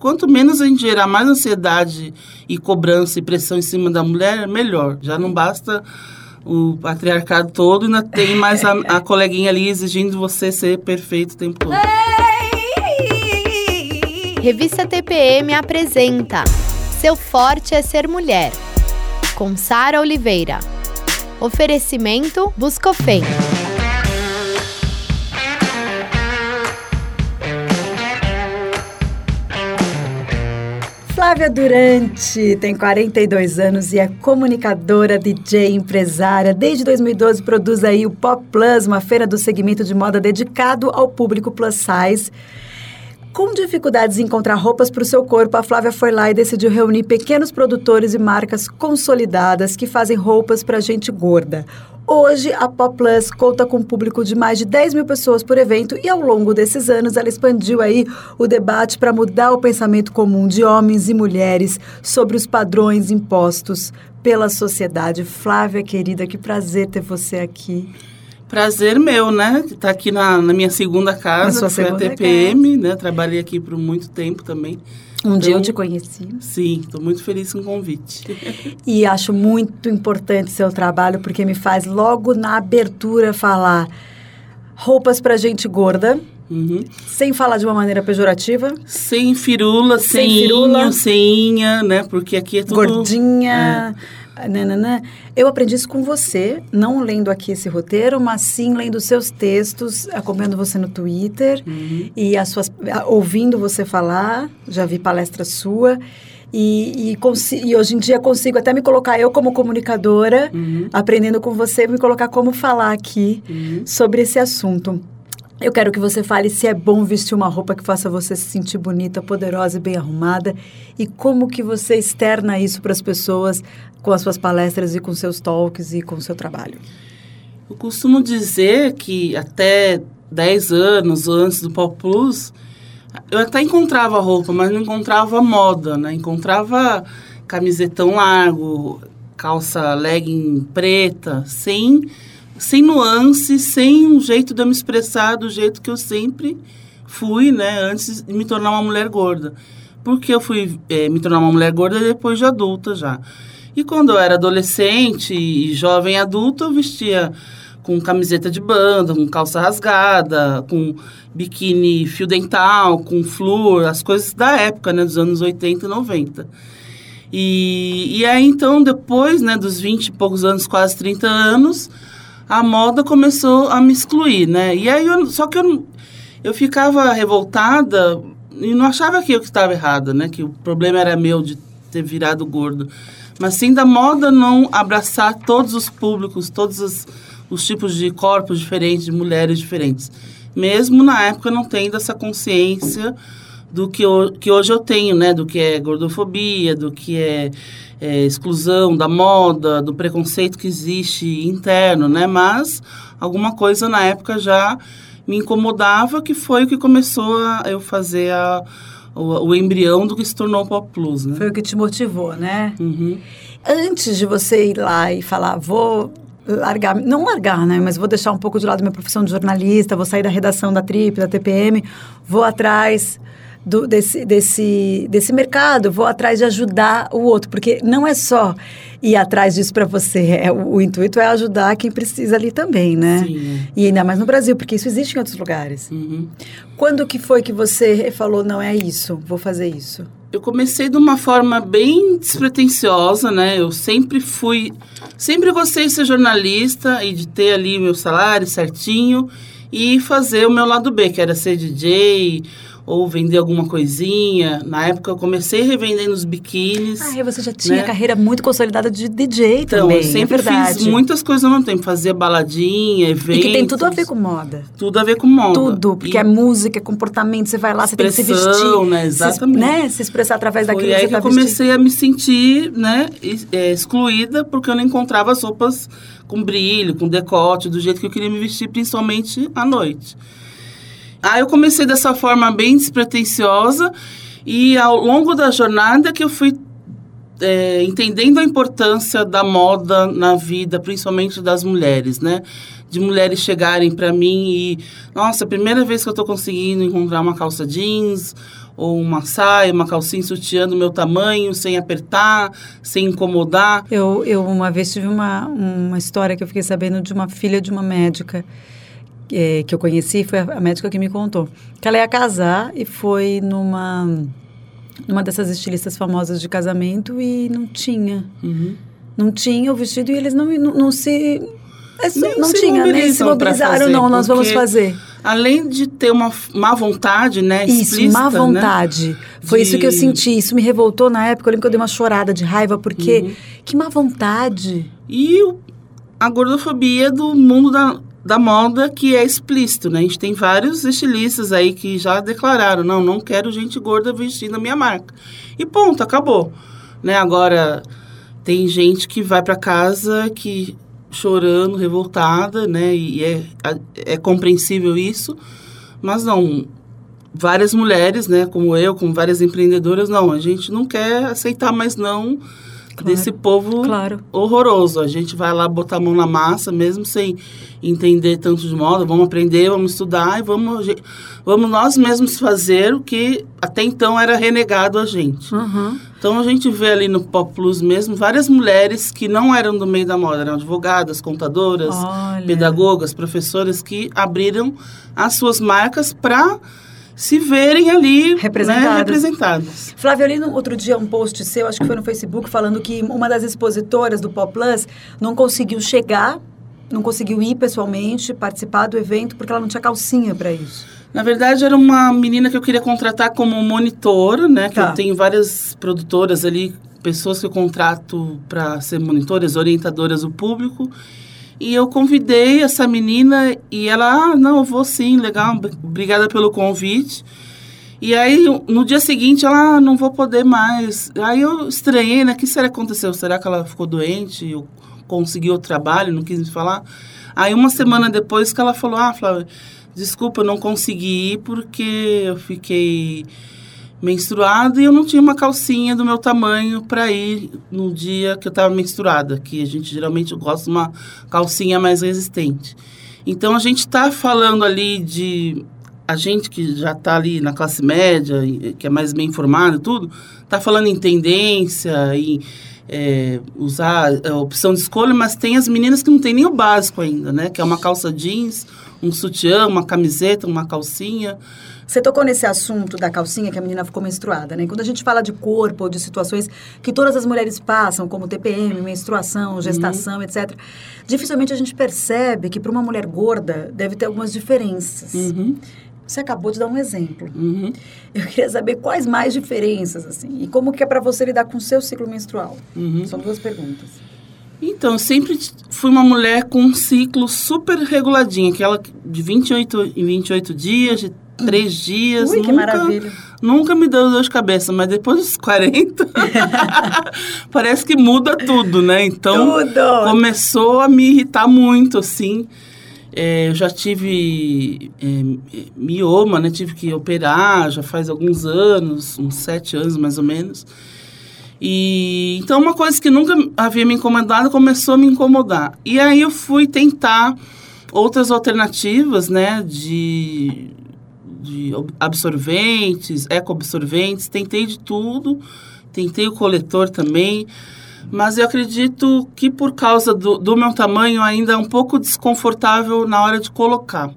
quanto menos a gente gerar mais ansiedade e cobrança e pressão em cima da mulher, melhor. Já não basta o patriarcado todo, ainda tem mais a, a coleguinha ali exigindo você ser perfeito o tempo todo. Revista TPM apresenta Seu Forte é Ser Mulher, com Sara Oliveira. Oferecimento Buscofem. Flávia Durante tem 42 anos e é comunicadora, DJ, empresária. Desde 2012 produz aí o Pop Plus, uma feira do segmento de moda dedicado ao público plus size. Com dificuldades em encontrar roupas para o seu corpo, a Flávia foi lá e decidiu reunir pequenos produtores e marcas consolidadas que fazem roupas para gente gorda. Hoje, a Pop Plus conta com um público de mais de 10 mil pessoas por evento e, ao longo desses anos, ela expandiu aí o debate para mudar o pensamento comum de homens e mulheres sobre os padrões impostos pela sociedade. Flávia, querida, que prazer ter você aqui. Prazer meu, né? Estar tá aqui na, na, minha segunda casa, que foi a TPM, casa. né? Trabalhei aqui por muito tempo também. Um então, dia eu te conheci. Sim, estou muito feliz com o convite. E acho muito importante seu trabalho, porque me faz logo na abertura falar roupas para gente gorda. Uhum. Sem falar de uma maneira pejorativa. Sem firula, sem, sem firula. Inho, sem inha, né? Porque aqui é tudo... Gordinha... É nananã. Eu aprendi isso com você, não lendo aqui esse roteiro, mas sim lendo seus textos, acompanhando você no Twitter uhum. e as suas, ouvindo você falar. Já vi palestra sua. E, e, e, hoje em dia consigo até me colocar eu como comunicadora, uhum. aprendendo com você, me colocar como falar aqui uhum. sobre esse assunto. Eu quero que você fale se é bom vestir uma roupa que faça você se sentir bonita, poderosa e bem arrumada e como que você externa isso para as pessoas com as suas palestras e com seus talks e com o seu trabalho. Eu costumo dizer que até 10 anos antes do Pop Plus, eu até encontrava roupa, mas não encontrava moda, né? Encontrava camisetão largo, calça legging preta, sem sem nuance, sem um jeito de eu me expressar do jeito que eu sempre fui, né, antes de me tornar uma mulher gorda. Porque eu fui é, me tornar uma mulher gorda depois de adulta já. E quando eu era adolescente e jovem adulta, eu vestia com camiseta de banda, com calça rasgada, com biquíni fio dental, com flúor, as coisas da época, né, dos anos 80 e 90. E, e aí, então, depois, né, dos 20 e poucos anos, quase 30 anos, a moda começou a me excluir, né? E aí, eu, só que eu, eu ficava revoltada e não achava que eu estava errada, né? Que o problema era meu de ter virado gordo. Mas sim da moda não abraçar todos os públicos, todos os, os tipos de corpos diferentes, de mulheres diferentes. Mesmo na época não tendo essa consciência do que, eu, que hoje eu tenho, né? Do que é gordofobia, do que é é, exclusão da moda, do preconceito que existe interno, né? Mas alguma coisa na época já me incomodava, que foi o que começou a eu fazer a, o, o embrião do que se tornou o Pop Plus, né? Foi o que te motivou, né? Uhum. Antes de você ir lá e falar, vou largar, não largar, né? Mas vou deixar um pouco de lado minha profissão de jornalista, vou sair da redação da Trip, da TPM, vou atrás do, desse, desse, desse mercado, vou atrás de ajudar o outro, porque não é só ir atrás disso para você, é, o, o, intuito é ajudar quem precisa ali também, né? Sim. E ainda mais no Brasil, porque isso existe em outros lugares. Uhum. Quando que foi que você falou, não é isso, vou fazer isso? Eu comecei de uma forma bem despretensiosa, né? Eu sempre fui, sempre gostei de ser jornalista e de ter ali meu salário certinho e fazer o meu lado B, que era ser DJ, ou vender alguma coisinha. Na época eu comecei revendendo os biquínis. Ah, e você já tinha né? carreira muito consolidada de DJ então, também. Eu sempre é fiz muitas coisas ao mesmo tempo. Fazia baladinha, eventos. E que tem tudo a ver com moda. Tudo a ver com moda. Tudo, porque e... é música, é comportamento, você vai lá, você tem que se vestir. né? Exatamente. Se, né? se expressar através Foi daquilo que você que eu comecei vestindo. a me sentir, né, é, excluída, porque eu não encontrava as roupas com brilho, com decote, do jeito que eu queria me vestir, principalmente à noite. Aí eu comecei dessa forma bem despretensiosa e ao longo da jornada que eu fui é, entendendo a importância da moda na vida, principalmente das mulheres, né? De mulheres chegarem para mim e, nossa, a primeira vez que eu estou conseguindo encontrar uma calça jeans ou uma saia, uma calcinha sutiã do meu tamanho, sem apertar, sem incomodar. Eu, eu uma vez tive uma, uma história que eu fiquei sabendo de uma filha de uma médica é, que eu conheci, foi a, a médica que me contou. Que ela ia casar e foi numa, numa dessas estilistas famosas de casamento e não tinha. Uhum. Não tinha o vestido e eles não, não, não se... é, Nem não se tinha, nem se mobilizaram, fazer, não, nós vamos fazer. Além de ter uma má vontade, né? Isso, explícita, má né? vontade. Foi De- isso que eu senti. Isso me revoltou na época. Eu lembro que eu dei uma chorada de raiva, porque Uhum. que má vontade. E o- a gordofobia do mundo da, da moda que é explícito, né? A gente tem vários estilistas aí que já declararam, não, não quero gente gorda vestindo a minha marca. E ponto, acabou. Né? Agora, tem gente que vai para casa que chorando, revoltada, né? E é, é compreensível isso, mas não... Várias mulheres, né, como eu, como várias empreendedoras, não, a gente não quer aceitar mais não desse povo Claro. horroroso. A gente vai lá botar a mão na massa, mesmo sem entender tanto de moda. Vamos aprender, vamos estudar e vamos, vamos nós mesmos fazer o que até então era renegado a gente. Uhum. Então a gente vê ali no Pop Plus mesmo várias mulheres que não eram do meio da moda, eram advogadas, contadoras, Olha. pedagogas, professoras que abriram as suas marcas para se verem ali né, Representadas. representadas. Flávia, eu li no, outro dia um post seu, acho que foi no Facebook, falando que uma das expositoras do Pop Plus não conseguiu chegar, não conseguiu ir pessoalmente, participar do evento, porque ela não tinha calcinha para isso. Na verdade, era uma menina que eu queria contratar como monitora, né? Que Tá. eu tenho várias produtoras ali, pessoas que eu contrato para ser monitoras, orientadoras do público. E eu convidei essa menina e ela, ah, não, eu vou sim, legal, ob- obrigada pelo convite. E aí, no dia seguinte, ela, ah, não vou poder mais. Aí eu estranhei, né? O que será que aconteceu? Será que ela ficou doente? Eu consegui o trabalho, não quis me falar? Aí, uma semana depois que ela falou, ah, Flávia, desculpa, eu não consegui ir porque eu fiquei menstruada e eu não tinha uma calcinha do meu tamanho para ir no dia que eu estava menstruada, que a gente geralmente gosta de uma calcinha mais resistente. Então a gente está falando ali de a gente que já está ali na classe média, que é mais bem informado e tudo, está falando em tendência e é, usar a opção de escolha, mas tem as meninas que não tem nem o básico ainda, né? Que é uma calça jeans, um sutiã, uma camiseta, uma calcinha. Você tocou nesse assunto da calcinha que a menina ficou menstruada, né? Quando a gente fala de corpo ou de situações que todas as mulheres passam, como TPM, menstruação, gestação, etc., dificilmente a gente percebe que para uma mulher gorda deve ter algumas diferenças. Uhum, Você acabou de dar um exemplo. uhum. Eu queria saber quais mais diferenças, assim, e como que é para você lidar com o seu ciclo menstrual. Uhum. São duas perguntas. Então, eu sempre fui uma mulher com um ciclo super reguladinho, aquela de 28 em 28 dias, de 3 dias. Ui, que nunca, maravilha. Nunca me deu dor de cabeça, mas depois dos 40, parece que muda tudo, né? Então, Tudo! começou a me irritar muito, assim. É, eu já tive é, mioma, né? Tive que operar já faz alguns anos, uns sete anos mais ou menos. E então uma coisa que nunca havia me incomodado começou a me incomodar. E aí eu fui tentar outras alternativas, né? De, de absorventes, ecoabsorventes, tentei de tudo, tentei o coletor também. Mas eu acredito que por causa do, do meu tamanho ainda é um pouco desconfortável na hora de colocar.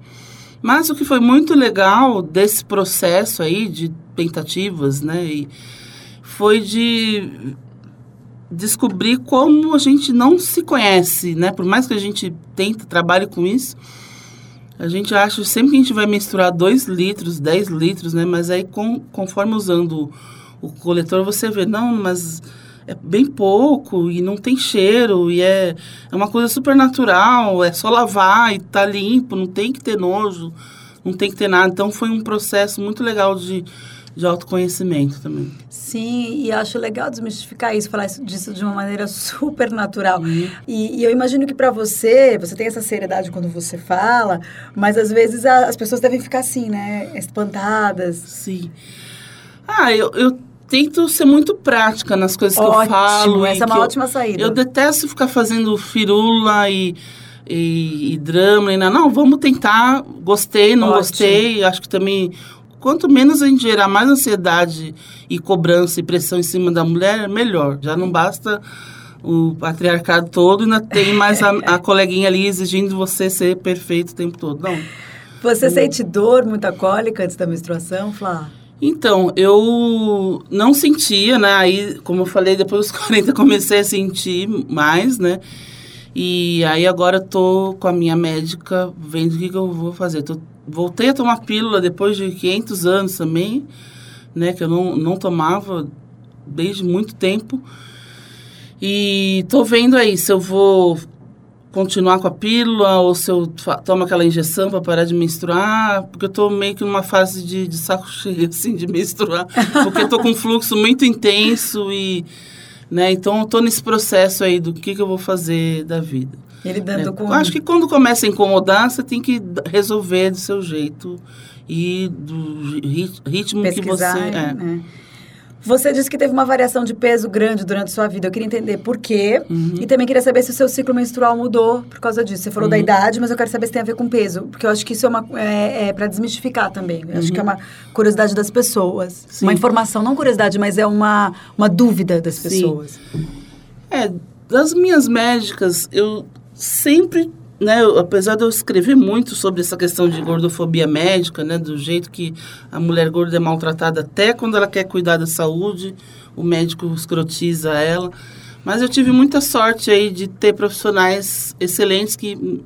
Mas o que foi muito legal desse processo aí de tentativas, né, e foi de descobrir como a gente não se conhece, né? Por mais que a gente tente, trabalhe com isso, a gente acha sempre que a gente vai menstruar 2 litros, 10 litros, né? Mas aí com, conforme usando o coletor você vê, não, mas é bem pouco e não tem cheiro e é, é uma coisa super natural, é só lavar e tá limpo, não tem que ter nojo, não tem que ter nada. Então foi um processo muito legal de, de autoconhecimento também. Sim, e acho legal desmistificar isso, falar isso- disso de uma maneira super natural. E, e eu imagino que para você, você tem essa seriedade quando você fala, mas às vezes a- as pessoas devem ficar assim, né? Espantadas. Sim. Ah, eu, eu tento ser muito prática nas coisas que eu falo. essa é uma que eu- ótima saída. Eu detesto ficar fazendo firula e, e, e drama. E não, não, vamos tentar. Gostei, não Ótimo. gostei. Acho que também quanto menos a gente gerar mais ansiedade e cobrança e pressão em cima da mulher, melhor. Já não basta o patriarcado todo, ainda tem mais a, a coleguinha ali exigindo você ser perfeito o tempo todo. Não. Você sente dor, muita cólica antes da menstruação, Flá? Então, eu não sentia, né? Aí, como eu falei, depois dos 40 comecei a sentir mais, né? E aí agora tô com a minha médica vendo o que, que eu vou fazer. Tô, voltei a tomar pílula depois de 500 anos também, né? Que eu não, não tomava desde muito tempo. E tô vendo aí se eu vou continuar com a pílula ou se eu tomo aquela injeção para parar de menstruar, porque eu tô meio que numa fase de, de saco cheio, assim, de menstruar, porque eu tô com um fluxo muito intenso e, né, então eu tô nesse processo aí do que, que eu vou fazer da vida. Ele dando né? com... Acho que quando começa a incomodar, você tem que resolver do seu jeito e do ritmo Pesquisar, que você... É. Né? Você disse que teve uma variação de peso grande durante sua vida. Eu queria entender por quê. Uhum. E também queria saber se o seu ciclo menstrual mudou por causa disso. Você falou Uhum. da idade, mas eu quero saber se tem a ver com peso. Porque eu acho que isso é, uma, é, é para desmistificar também. Eu acho que é uma curiosidade das pessoas. Uhum. Sim. Uma informação, não curiosidade, mas é uma, uma dúvida das Sim. pessoas. É, das minhas médicas, eu sempre, né, eu- apesar de eu escrever muito sobre essa questão de gordofobia médica, né, do jeito que a mulher gorda é maltratada até quando ela quer cuidar da saúde, o médico escrotiza ela. Mas eu tive muita sorte aí de ter profissionais excelentes que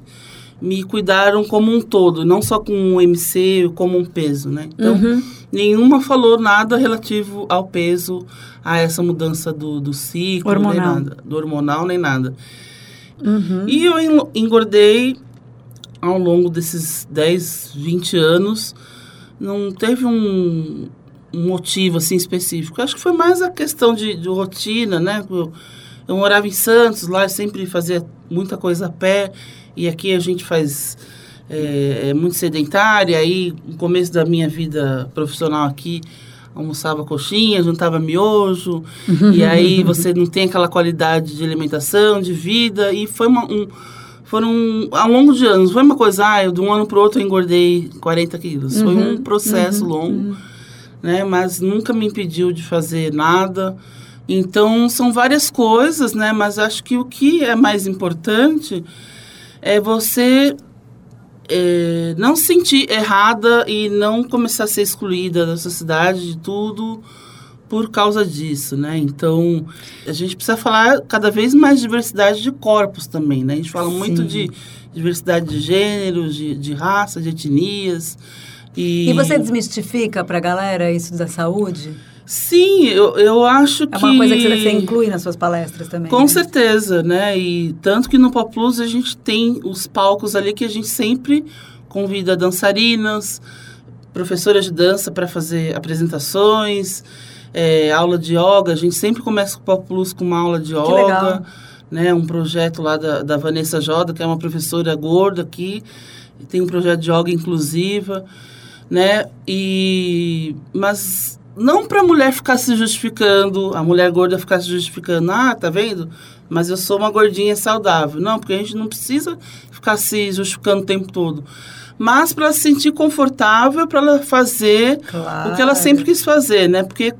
me cuidaram como um todo, não só com um MC, como um peso, né? Então, Uhum. nenhuma falou nada relativo ao peso, a essa mudança do, do ciclo, nem Hormonal. nada. Do hormonal, nem nada. Uhum. E eu en- engordei ao longo desses 10, 20 anos. Não teve um, um motivo assim específico. Acho que foi mais a questão de, de rotina, né? Eu, eu morava em Santos, lá eu sempre fazia muita coisa a pé. E aqui a gente faz é, é muito sedentário. Aí, no começo da minha vida profissional aqui, almoçava coxinha, juntava miojo. e aí você não tem aquela qualidade de alimentação, de vida. E foi uma, um, foram ao longo de anos. Foi uma coisa, ah, eu, de um ano para o outro eu engordei 40 quilos. Foi um processo longo, né? Mas nunca me impediu de fazer nada. Então, são várias coisas, né? Mas acho que o que é mais importante é você é, não se sentir errada e não começar a ser excluída da sociedade, de tudo, por causa disso, né? Então, a gente precisa falar cada vez mais de diversidade de corpos também, né? A gente fala muito Sim. de diversidade de gêneros, de, de raça, de etnias. E, E você desmistifica pra galera isso da saúde? Sim, eu, eu acho que... É uma coisa que você inclui nas suas palestras também. Com né? certeza, né? E tanto que no Pop Plus a gente tem os palcos ali que a gente sempre convida dançarinas, professoras de dança para fazer apresentações, é, aula de yoga. A gente sempre começa com o Pop Plus com uma aula de legal. yoga, né? Um projeto lá da, da Vanessa Joda, que é uma professora gorda aqui, tem um projeto de yoga inclusiva, né? E mas não para a mulher ficar se justificando, a mulher gorda ficar se justificando, ah, tá vendo? Mas eu sou uma gordinha saudável. Não, porque a gente não precisa ficar se justificando o tempo todo. Mas para ela se sentir confortável, para ela fazer Claro. o que ela sempre quis fazer, né? Porque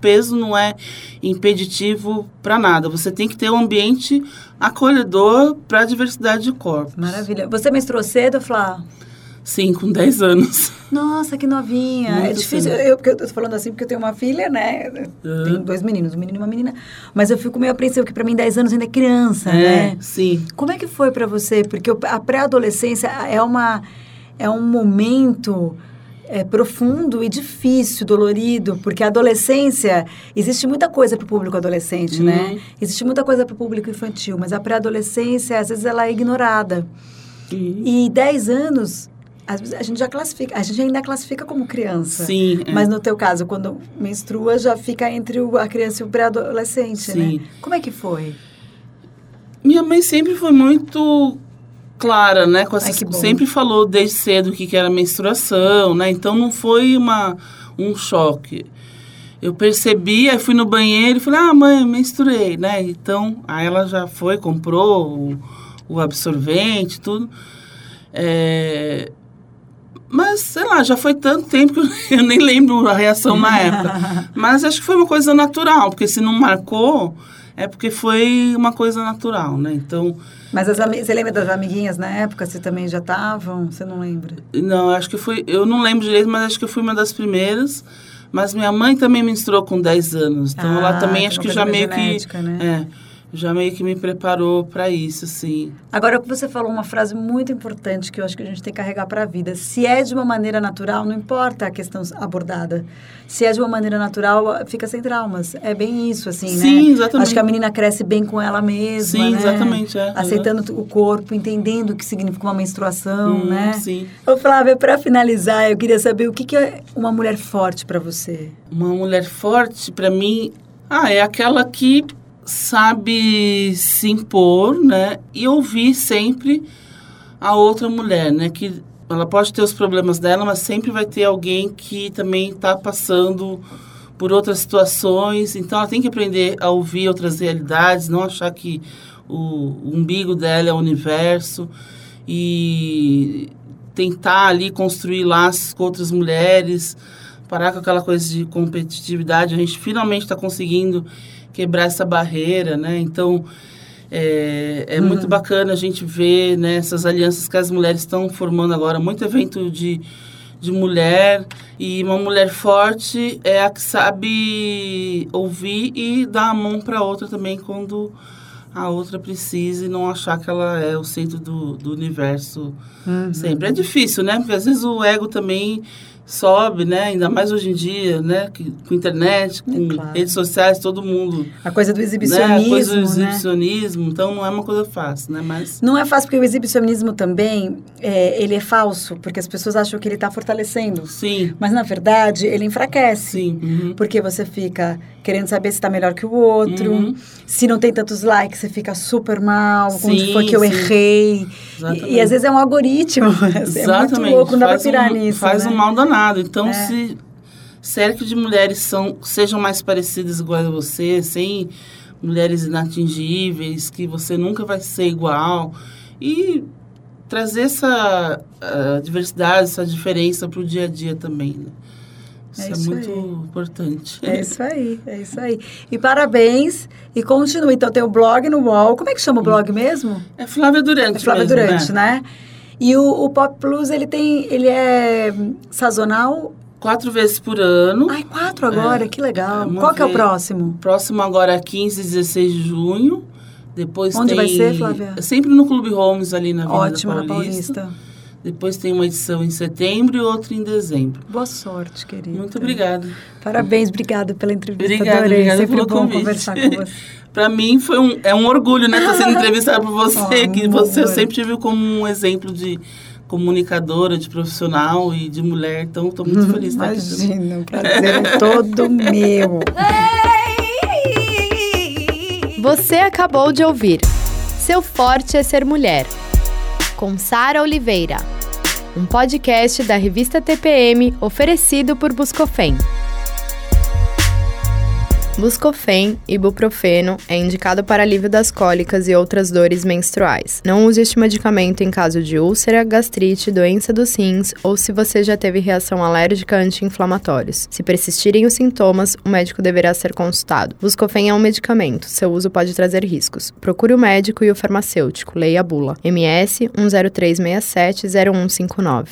peso não é impeditivo para nada. Você tem que ter um ambiente acolhedor para a diversidade de corpos. Maravilha. Você menstruou cedo, Flá? Sim, com 10 anos. Nossa, que novinha. é Muito difícil. cedo. Eu, porque eu tô falando assim porque eu tenho uma filha, né? Eu Uhum. Tenho dois meninos, um menino e uma menina. Mas eu fico meio apreensiva, porque pra mim 10 anos ainda é criança, É, né? sim. Como é que foi pra você? Porque a pré-adolescência é uma é um momento é, profundo e difícil, dolorido, porque a adolescência existe muita coisa para o público adolescente, Uhum. né? Existe muita coisa para o público infantil, mas a pré-adolescência às vezes ela é ignorada. Sim. E 10 anos a gente já classifica, a gente ainda classifica como criança. Sim, é. Mas no teu caso, quando menstrua, já fica entre o- a criança e o pré-adolescente, né? Sim. Como é que foi? Minha mãe sempre foi muito clara, né? Com Ai, essas, bom. sempre falou desde cedo o que, que era menstruação, né? Então não foi uma, um choque. Eu percebi, aí fui no banheiro e falei, ah, mãe, menstruei, né? Então, aí ela já foi, comprou o, o absorvente, tudo. É, Mas, sei lá, já foi tanto tempo que eu nem lembro a reação na época. Mas acho que foi uma coisa natural, porque se não marcou, é porque foi uma coisa natural, né? Então... Mas as você lembra das amiguinhas na época? Você também já estavam? Você não lembra? Não, acho que fui... Eu não lembro direito, mas acho que eu fui uma das primeiras. Mas minha mãe também menstruou com 10 anos. Então, ah, ela também acho que já meio genética, que... Né? É, já meio que me preparou para isso, assim. Agora, você falou uma frase muito importante que eu acho que a gente tem que carregar para a vida. Se é de uma maneira natural, não importa a questão abordada. Se é de uma maneira natural, fica sem traumas. É bem isso, assim, Sim, né? Sim, exatamente. Acho que a menina cresce bem com ela mesma, Sim, né? exatamente, é. Aceitando o corpo, entendendo o que significa uma menstruação, hum, né? Sim. Ô, Flávia, para finalizar, eu queria saber o que, que é uma mulher forte para você? Uma mulher forte, para mim, ah, é aquela que sabe se impor, né? E ouvir sempre a outra mulher, né? Que ela pode ter os problemas dela, mas sempre vai ter alguém que também está passando por outras situações. Então, ela tem que aprender a ouvir outras realidades, não achar que o, umbigo dela é o universo e tentar ali construir laços com outras mulheres, parar com aquela coisa de competitividade. A gente finalmente está conseguindo quebrar essa barreira, né? Então, é, é uhum. muito bacana a gente ver né, essas alianças que as mulheres estão formando agora. Muito evento de, de mulher e uma mulher forte é a que sabe ouvir e dar a mão para outra também quando a outra precisa e não achar que ela é o centro do, do universo uhum. sempre. É difícil, né? Porque às vezes o ego também sobe, né? Ainda mais hoje em dia, né? Que, com internet, com é claro. redes sociais, todo mundo. A coisa do exibicionismo. Né? A coisa do exibicionismo, né? então não é uma coisa fácil, né? Mas não é fácil porque o exibicionismo também é, ele é falso, porque as pessoas acham que ele está fortalecendo. Sim. Mas na verdade ele enfraquece. Sim. Uhum. Porque você fica querendo saber se está melhor que o outro. Uhum. Se não tem tantos likes, você fica super mal. Sim, onde foi que eu sim. errei? E, e, às vezes é um algoritmo. Exatamente. É muito louco, não dá para pirar um, nisso. Faz né? um mal danado. Então, é. se cerca de mulheres são, sejam mais parecidas iguais a você, sem mulheres inatingíveis, que você nunca vai ser igual. E trazer essa diversidade, essa diferença para o dia a dia também. Né? Isso é, é isso muito aí. importante. É isso aí, é isso aí. E parabéns. E continue. Então, tem o blog no UOL. Como é que chama o blog mesmo? É Flávia Durante. É Flávia mesmo, Durante, né? né? E o, o, Pop Plus, ele tem. Ele é sazonal? Quatro vezes por ano. Ai, quatro agora, é, que legal. É Qual que é o próximo? Próximo agora é 15 e 16 de junho. Depois Onde tem... vai ser, Flávia? Sempre no Clube Holmes, ali na Avenida Ótimo, Paulista. na Paulista. Depois tem uma edição em setembro e outra em dezembro. Boa sorte, querida. Muito obrigada. Parabéns, obrigada pela entrevista. Obrigada, Adorei. obrigada Sempre pelo bom convite. conversar com você. Para mim foi um, é um orgulho, né, estar sendo entrevistada por você, oh, que você eu sempre tive como um exemplo de comunicadora, de profissional e de mulher, então estou muito feliz estar aqui. Imagina, o prazer é todo meu. Você acabou de ouvir Seu Forte é Ser Mulher, com Sara Oliveira um podcast da revista TPM oferecido por Buscofem. Buscofen, ibuprofeno, é indicado para alívio das cólicas e outras dores menstruais. Não use este medicamento em caso de úlcera, gastrite, doença dos rins ou se você já teve reação alérgica anti-inflamatórios. Se persistirem os sintomas, o médico deverá ser consultado. Buscofen é um medicamento, seu uso pode trazer riscos. Procure o médico e o farmacêutico, leia a bula. MS 103670159.